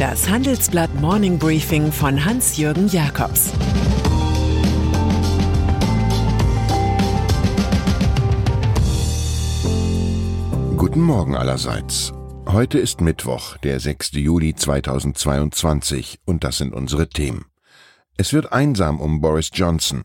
Das Handelsblatt Morning Briefing von Hans-Jürgen Jakobs Guten Morgen allerseits. Heute ist Mittwoch, der 6. Juli 2022 und das sind unsere Themen. Es wird einsam um Boris Johnson.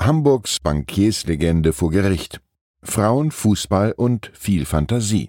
Hamburgs Bankierslegende vor Gericht. Frauen, Fußball und viel Fantasie.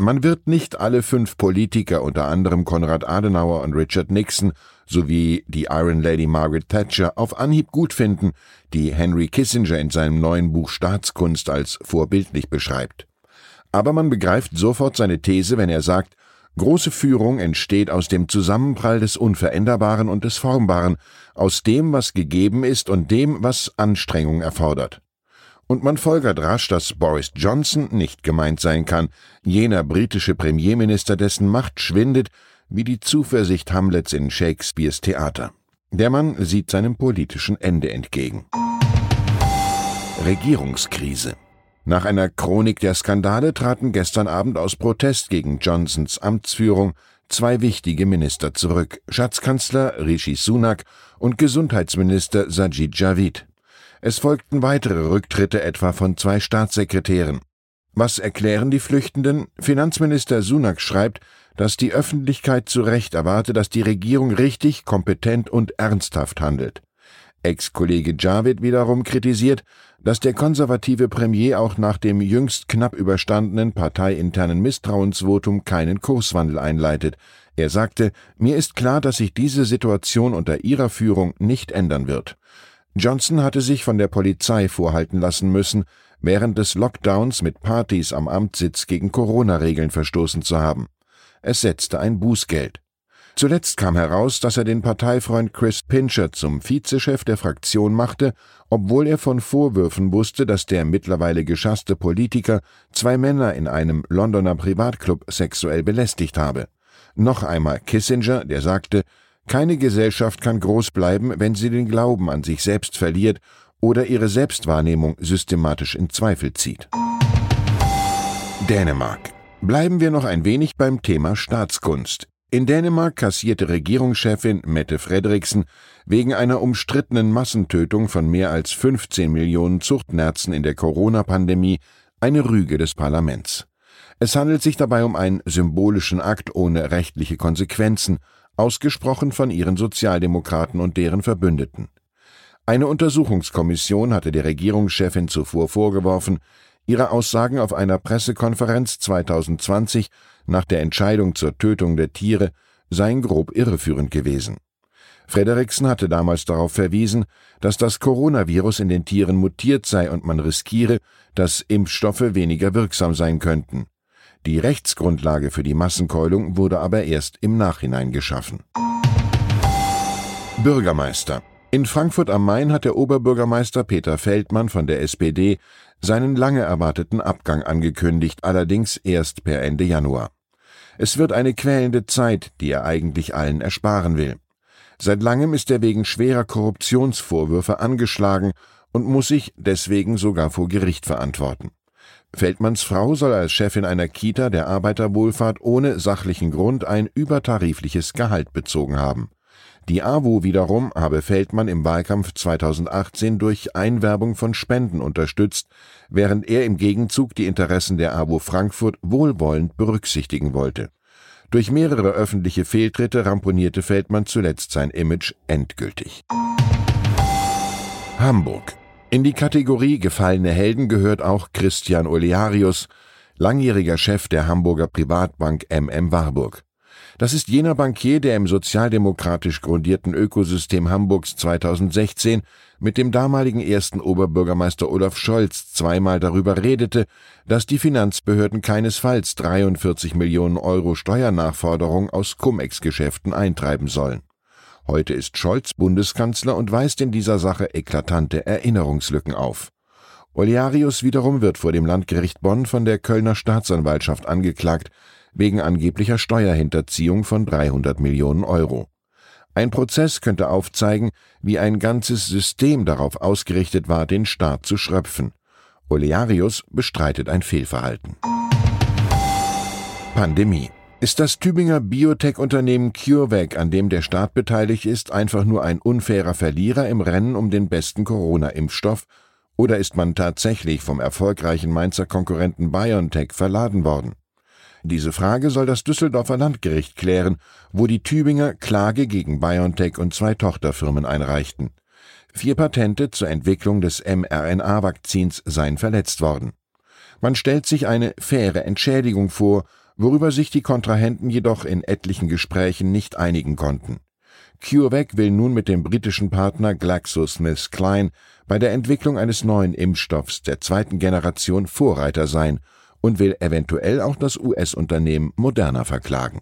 Man wird nicht alle fünf Politiker, unter anderem Konrad Adenauer und Richard Nixon, sowie die Iron Lady Margaret Thatcher auf Anhieb gut finden, die Henry Kissinger in seinem neuen Buch Staatskunst als vorbildlich beschreibt. Aber man begreift sofort seine These, wenn er sagt, große Führung entsteht aus dem Zusammenprall des Unveränderbaren und des Formbaren, aus dem, was gegeben ist und dem, was Anstrengung erfordert. Und man folgert rasch, dass Boris Johnson nicht gemeint sein kann, jener britische Premierminister, dessen Macht schwindet, wie die Zuversicht Hamlets in Shakespeares Theater. Der Mann sieht seinem politischen Ende entgegen. Regierungskrise. Nach einer Chronik der Skandale traten gestern Abend aus Protest gegen Johnsons Amtsführung zwei wichtige Minister zurück, Schatzkanzler Rishi Sunak und Gesundheitsminister Sajid Javid. Es folgten weitere Rücktritte etwa von zwei Staatssekretären. Was erklären die Flüchtenden? Finanzminister Sunak schreibt, dass die Öffentlichkeit zu Recht erwarte, dass die Regierung richtig, kompetent und ernsthaft handelt. Ex-Kollege Javid wiederum kritisiert, dass der konservative Premier auch nach dem jüngst knapp überstandenen parteiinternen Misstrauensvotum keinen Kurswandel einleitet. Er sagte, mir ist klar, dass sich diese Situation unter Ihrer Führung nicht ändern wird. Johnson hatte sich von der Polizei vorhalten lassen müssen, während des Lockdowns mit Partys am Amtssitz gegen Corona-Regeln verstoßen zu haben. Es setzte ein Bußgeld. Zuletzt kam heraus, dass er den Parteifreund Chris Pincher zum Vizechef der Fraktion machte, obwohl er von Vorwürfen wusste, dass der mittlerweile geschasste Politiker zwei Männer in einem Londoner Privatclub sexuell belästigt habe. Noch einmal Kissinger, der sagte, keine Gesellschaft kann groß bleiben, wenn sie den Glauben an sich selbst verliert oder ihre Selbstwahrnehmung systematisch in Zweifel zieht. Dänemark Bleiben wir noch ein wenig beim Thema Staatskunst. In Dänemark kassierte Regierungschefin Mette Frederiksen wegen einer umstrittenen Massentötung von mehr als 15 Millionen Zuchtnerzen in der Corona-Pandemie eine Rüge des Parlaments. Es handelt sich dabei um einen symbolischen Akt ohne rechtliche Konsequenzen, ausgesprochen von ihren Sozialdemokraten und deren Verbündeten. Eine Untersuchungskommission hatte der Regierungschefin zuvor vorgeworfen, Ihre Aussagen auf einer Pressekonferenz 2020 nach der Entscheidung zur Tötung der Tiere seien grob irreführend gewesen. Frederiksen hatte damals darauf verwiesen, dass das Coronavirus in den Tieren mutiert sei und man riskiere, dass Impfstoffe weniger wirksam sein könnten. Die Rechtsgrundlage für die Massenkeulung wurde aber erst im Nachhinein geschaffen. Bürgermeister in Frankfurt am Main hat der Oberbürgermeister Peter Feldmann von der SPD seinen lange erwarteten Abgang angekündigt, allerdings erst per Ende Januar. Es wird eine quälende Zeit, die er eigentlich allen ersparen will. Seit langem ist er wegen schwerer Korruptionsvorwürfe angeschlagen und muss sich deswegen sogar vor Gericht verantworten. Feldmanns Frau soll als Chefin einer Kita der Arbeiterwohlfahrt ohne sachlichen Grund ein übertarifliches Gehalt bezogen haben. Die AWO wiederum habe Feldmann im Wahlkampf 2018 durch Einwerbung von Spenden unterstützt, während er im Gegenzug die Interessen der AWO Frankfurt wohlwollend berücksichtigen wollte. Durch mehrere öffentliche Fehltritte ramponierte Feldmann zuletzt sein Image endgültig. Hamburg In die Kategorie gefallene Helden gehört auch Christian Olearius, langjähriger Chef der Hamburger Privatbank MM Warburg. Das ist jener Bankier, der im sozialdemokratisch grundierten Ökosystem Hamburgs 2016 mit dem damaligen ersten Oberbürgermeister Olaf Scholz zweimal darüber redete, dass die Finanzbehörden keinesfalls 43 Millionen Euro Steuernachforderung aus Cum-Ex-Geschäften eintreiben sollen. Heute ist Scholz Bundeskanzler und weist in dieser Sache eklatante Erinnerungslücken auf. Olearius wiederum wird vor dem Landgericht Bonn von der Kölner Staatsanwaltschaft angeklagt, wegen angeblicher Steuerhinterziehung von 300 Millionen Euro. Ein Prozess könnte aufzeigen, wie ein ganzes System darauf ausgerichtet war, den Staat zu schröpfen. Olearius bestreitet ein Fehlverhalten. Pandemie ist das Tübinger Biotech-Unternehmen CureVac, an dem der Staat beteiligt ist, einfach nur ein unfairer Verlierer im Rennen um den besten Corona-Impfstoff? Oder ist man tatsächlich vom erfolgreichen Mainzer Konkurrenten BioNTech verladen worden? Diese Frage soll das Düsseldorfer Landgericht klären, wo die Tübinger Klage gegen BioNTech und zwei Tochterfirmen einreichten. Vier Patente zur Entwicklung des mRNA-Vakzins seien verletzt worden. Man stellt sich eine faire Entschädigung vor, worüber sich die Kontrahenten jedoch in etlichen Gesprächen nicht einigen konnten. CureVac will nun mit dem britischen Partner GlaxoSmithKline bei der Entwicklung eines neuen Impfstoffs der zweiten Generation Vorreiter sein und will eventuell auch das US-Unternehmen Moderna verklagen.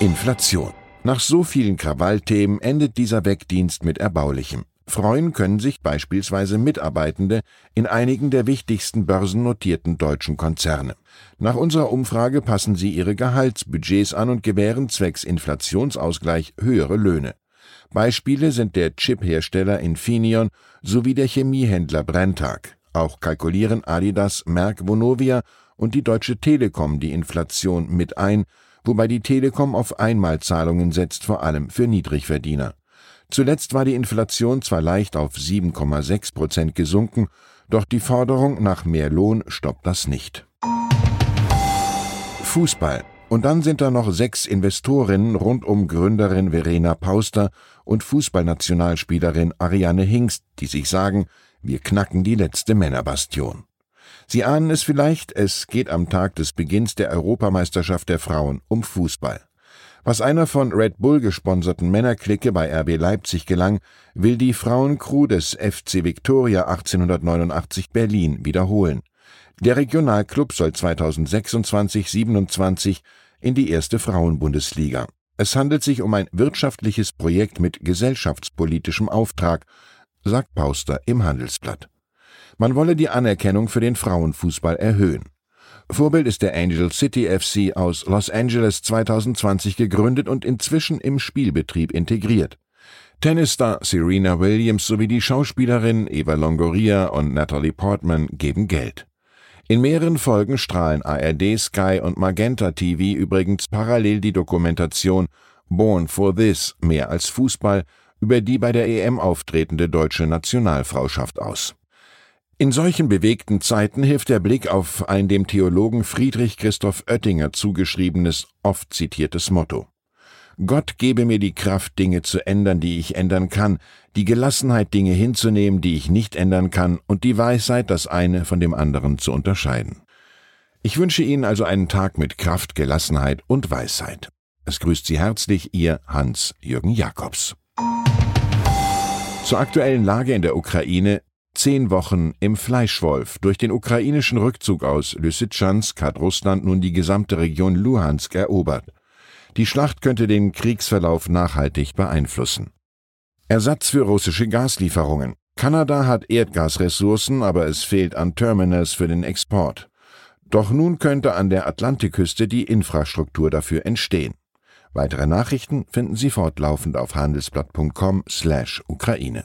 Inflation. Nach so vielen Krawallthemen endet dieser Wegdienst mit Erbaulichem. Freuen können sich beispielsweise Mitarbeitende in einigen der wichtigsten börsennotierten deutschen Konzerne. Nach unserer Umfrage passen sie ihre Gehaltsbudgets an und gewähren zwecks Inflationsausgleich höhere Löhne. Beispiele sind der Chiphersteller Infineon sowie der Chemiehändler Brenntag. Auch kalkulieren Adidas, Merck, Vonovia und die Deutsche Telekom die Inflation mit ein, wobei die Telekom auf Einmalzahlungen setzt, vor allem für Niedrigverdiener. Zuletzt war die Inflation zwar leicht auf 7,6 Prozent gesunken, doch die Forderung nach mehr Lohn stoppt das nicht. Fußball. Und dann sind da noch sechs Investorinnen rund um Gründerin Verena Pauster und Fußballnationalspielerin Ariane Hingst, die sich sagen, wir knacken die letzte Männerbastion. Sie ahnen es vielleicht, es geht am Tag des Beginns der Europameisterschaft der Frauen um Fußball. Was einer von Red Bull gesponserten Männerklicke bei RB Leipzig gelang, will die Frauencrew des FC Victoria 1889 Berlin wiederholen. Der Regionalclub soll 2026-27 in die erste Frauenbundesliga. Es handelt sich um ein wirtschaftliches Projekt mit gesellschaftspolitischem Auftrag, sagt Pauster im Handelsblatt. Man wolle die Anerkennung für den Frauenfußball erhöhen. Vorbild ist der Angel City FC aus Los Angeles 2020 gegründet und inzwischen im Spielbetrieb integriert. Tennisstar Serena Williams sowie die Schauspielerin Eva Longoria und Natalie Portman geben Geld. In mehreren Folgen strahlen ARD, Sky und Magenta TV übrigens parallel die Dokumentation Born for This mehr als Fußball über die bei der EM auftretende deutsche Nationalfrauschaft aus. In solchen bewegten Zeiten hilft der Blick auf ein dem Theologen Friedrich Christoph Oettinger zugeschriebenes, oft zitiertes Motto. Gott gebe mir die Kraft, Dinge zu ändern, die ich ändern kann, die Gelassenheit, Dinge hinzunehmen, die ich nicht ändern kann, und die Weisheit, das eine von dem anderen zu unterscheiden. Ich wünsche Ihnen also einen Tag mit Kraft, Gelassenheit und Weisheit. Es grüßt Sie herzlich Ihr Hans-Jürgen Jakobs. Zur aktuellen Lage in der Ukraine Zehn Wochen im Fleischwolf. Durch den ukrainischen Rückzug aus Lysychansk hat Russland nun die gesamte Region Luhansk erobert. Die Schlacht könnte den Kriegsverlauf nachhaltig beeinflussen. Ersatz für russische Gaslieferungen. Kanada hat Erdgasressourcen, aber es fehlt an Terminals für den Export. Doch nun könnte an der Atlantikküste die Infrastruktur dafür entstehen. Weitere Nachrichten finden Sie fortlaufend auf handelsblatt.com/Ukraine.